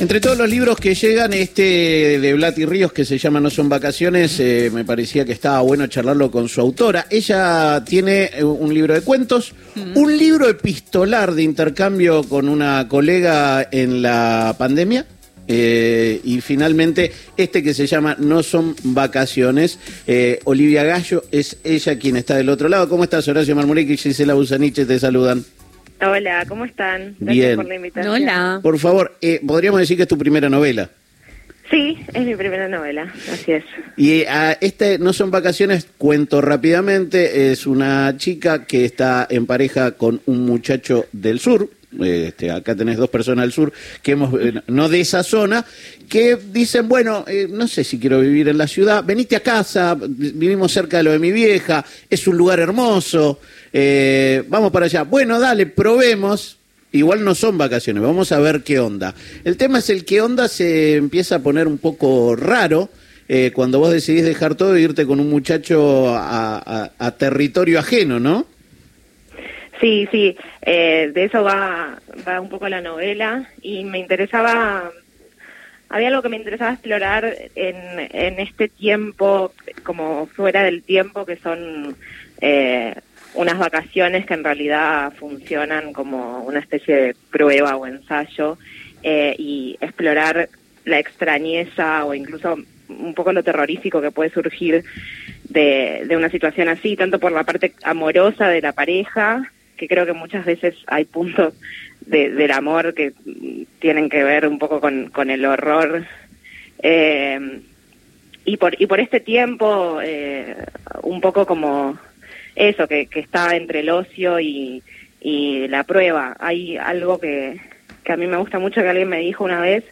Entre todos los libros que llegan, este de Blati Ríos, que se llama No son vacaciones, eh, me parecía que estaba bueno charlarlo con su autora. Ella tiene eh, un libro de cuentos, un libro epistolar de intercambio con una colega en la pandemia. eh, y finalmente, este que se llama No son vacaciones. Eh, Olivia Gallo es ella quien está del otro lado. ¿Cómo estás, Horacio Marmuric y Gisela Busaniche? Te saludan. Hola, ¿cómo están? Gracias Bien. por la invitación. Hola. Por favor, eh, podríamos decir que es tu primera novela. Sí, es mi primera novela, así es. Y a este no son vacaciones, cuento rápidamente, es una chica que está en pareja con un muchacho del sur, este, acá tenés dos personas del sur, que hemos, eh, no de esa zona, que dicen, bueno, eh, no sé si quiero vivir en la ciudad, venite a casa, vivimos cerca de lo de mi vieja, es un lugar hermoso, eh, vamos para allá. Bueno, dale, probemos. Igual no son vacaciones, vamos a ver qué onda. El tema es el qué onda se empieza a poner un poco raro eh, cuando vos decidís dejar todo e irte con un muchacho a, territorio ajeno, ¿no? Sí, sí, eh, de eso va, va un poco la novela y me interesaba, había algo que me interesaba explorar en, en este tiempo, como fuera del tiempo, que son eh, unas vacaciones que en realidad funcionan como una especie de prueba o ensayo eh, y explorar la extrañeza o incluso un poco lo terrorífico que puede surgir de, una situación así, tanto por la parte amorosa de la pareja, que creo que muchas veces hay puntos de- del amor que tienen que ver un poco con, con el horror. Eh, y por y por este tiempo eh, un poco como eso que, que está entre el ocio y, y la prueba. Hay algo que, que a mí me gusta mucho que alguien me dijo una vez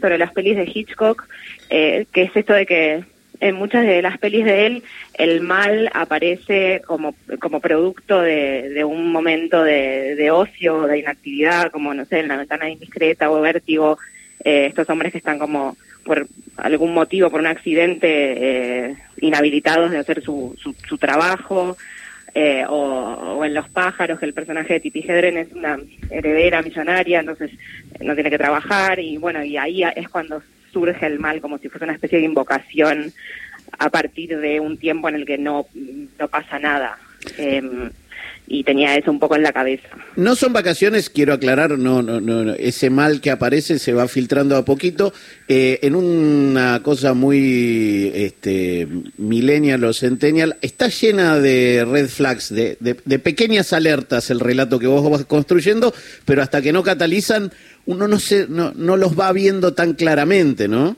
sobre las pelis de Hitchcock eh, que es esto de que en muchas de las pelis de él el mal aparece como como producto de, de un momento de, de ocio de inactividad como no sé en la ventana indiscreta o vértigo eh, estos hombres que están como por algún motivo, por un accidente, eh, inhabilitados de hacer su, su, su trabajo, eh, o, o en Los pájaros, que el personaje de Titi Hedren es una heredera millonaria, entonces eh, no tiene que trabajar, y bueno, y ahí es cuando surge el mal, como si fuese una especie de invocación a partir de un tiempo en el que no, no pasa nada. Em, y tenía eso un poco en la cabeza. No son vacaciones, quiero aclarar, no, no, no, no, ese mal que aparece se va filtrando a poquito eh, en una cosa muy este, millennial o centennial. Está llena de red flags, de, de- de pequeñas alertas el relato que vos vas construyendo, pero hasta que no catalizan, uno no, se, no, no los va viendo tan claramente, ¿no?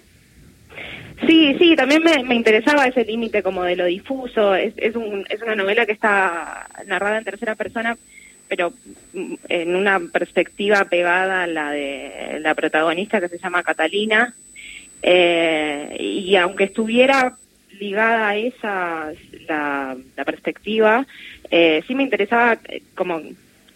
Sí, sí, también me, interesaba ese límite como de lo difuso. Es, es, un, es una novela que está narrada en tercera persona, pero mm, en una perspectiva pegada a la de la protagonista que se llama Catalina. Eh, y aunque estuviera ligada a esa la, la perspectiva, eh, sí me interesaba eh, como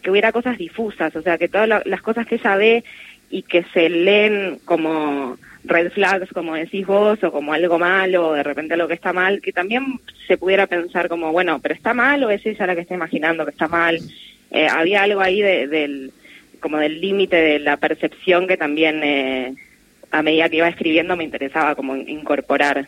que hubiera cosas difusas, o sea, que todas la- las cosas que ella ve y que se leen como red flags, como decís vos, o como algo malo, o de repente algo que está mal, que también se pudiera pensar como, bueno, pero está mal o es ella la que está imaginando que está mal. Eh, había algo ahí de- del como del límite de la percepción que también eh, a medida que iba escribiendo me interesaba como incorporar.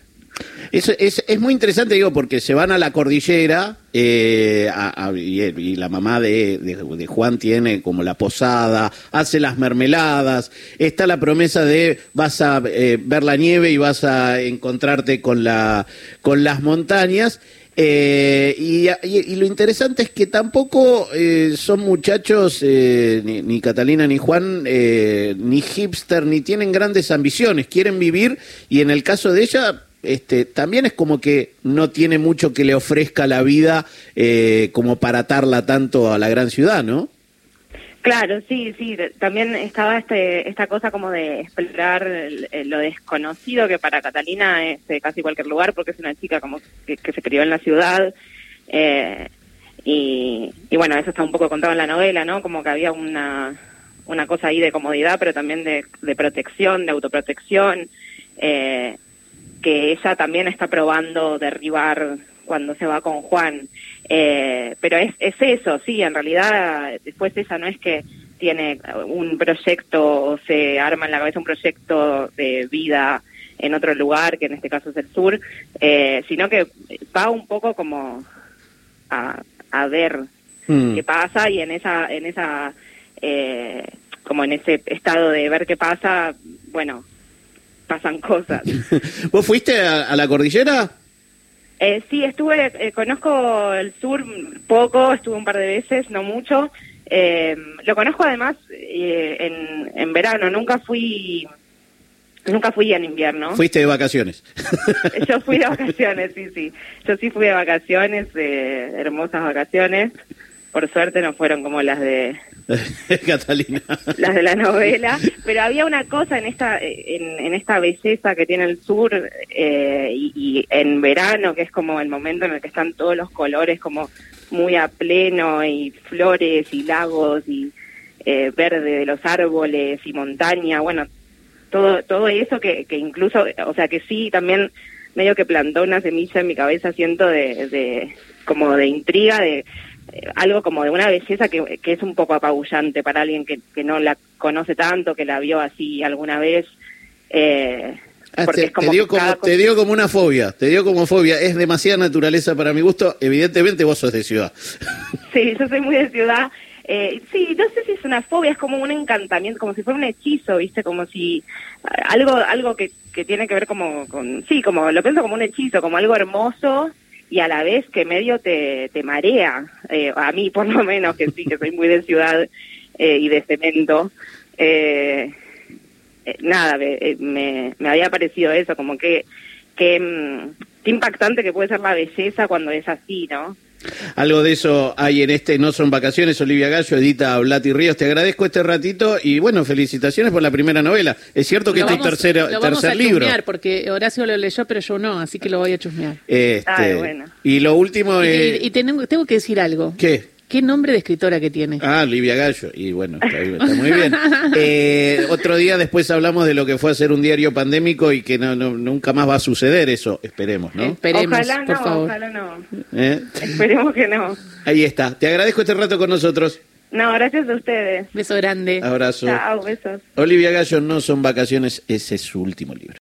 Es, es, es muy interesante, digo, porque se van a la cordillera eh, y, la mamá de, de- Juan tiene como la posada, hace las mermeladas, está la promesa de vas a eh, ver la nieve y vas a encontrarte con, la, con las montañas. eh, y, y- lo interesante es que tampoco eh, son muchachos, ni, Catalina ni Juan, ni hipster, ni tienen grandes ambiciones, quieren vivir y en el caso de ella este, también es como que no tiene mucho que le ofrezca la vida eh, como para atarla tanto a la gran ciudad, ¿no? Claro, sí, sí. También estaba este, esta cosa como de explorar lo desconocido que para Catalina es de casi cualquier lugar, porque es una chica como que, que se crió en la ciudad. eh, y, y bueno, eso está un poco contado en la novela, ¿no? Como que había una, una cosa ahí de comodidad, pero también de, de protección, de autoprotección, eh, que ella también está probando derribar cuando se va con Juan. Eh, pero es, es eso, sí, en realidad después ella no es que tiene un proyecto o se arma en la cabeza un proyecto de vida en otro lugar, que en este caso es el sur, eh, sino que va un poco como a, a ver Mm. qué pasa y en esa, en esa, eh, como en ese estado de ver qué pasa, bueno, pasan cosas. ¿Vos fuiste a, a la cordillera? Eh, sí, estuve, eh, conozco el sur poco, estuve un par de veces, no mucho. Eh, lo conozco además eh, en, en verano, nunca fui, nunca fui en invierno. Fuiste de vacaciones. Yo fui de vacaciones, sí, sí. Yo sí fui de vacaciones, eh, hermosas vacaciones. Por suerte no fueron como las de Catalina. las de la novela, pero había una cosa en esta en, en esta belleza que tiene el sur eh, y, en verano que es como el momento en el que están todos los colores como muy a pleno y flores y lagos y eh, verde de los árboles y montaña, bueno, todo todo eso que, que incluso, o sea que sí también medio que plantó una semilla en mi cabeza siento de como de intriga de eh, algo como de una belleza que, que es un poco apabullante para alguien que, que no la conoce tanto, que la vio así alguna vez. Eh, Ah, porque te, es como te dio como, te dio como una fobia, te dio como fobia. Es demasiada naturaleza para mi gusto. Evidentemente vos sos de ciudad. Sí, yo soy muy de ciudad. Eh, sí, no sé si es una fobia, es como un encantamiento, como si fuera un hechizo, ¿viste? Como si eh, algo algo que, que tiene que ver como con... Sí, como lo pienso como un hechizo, como algo hermoso y a la vez que medio te, te marea. Eh, a mí, por lo menos, que sí, que soy muy de ciudad eh, y de cemento. Eh, eh, nada, me, eh, me, me había parecido eso, como que, que, mm, qué impactante que puede ser la belleza cuando es así, ¿no? Algo de eso hay en este No Son Vacaciones. Olivia Gallo, Edita Blati Ríos. Te agradezco este ratito y bueno, felicitaciones por la primera novela. Es cierto que Lo este vamos- tercero, lo vamos tercer a libro. chusmear, porque Horacio lo leyó, pero yo no, así que lo voy a chusmear. Este, Ay, bueno. Y lo último Y, es... y- y tengo, tengo que decir algo. ¿Qué? ¿Qué nombre de escritora que tiene? Ah, Olivia Gallo. Y bueno, está, está muy bien. Eh, otro día después hablamos de lo que fue hacer un diario pandémico y que no, no- nunca más va a suceder eso, esperemos, ¿no? Esperemos, ojalá por no, favor. ojalá no. ¿Eh? Esperemos que no. Ahí está. Te agradezco este rato con nosotros. No, gracias a ustedes. Beso grande. Abrazo. Chao, besos. Olivia Gallo, no son vacaciones, ese es su último libro.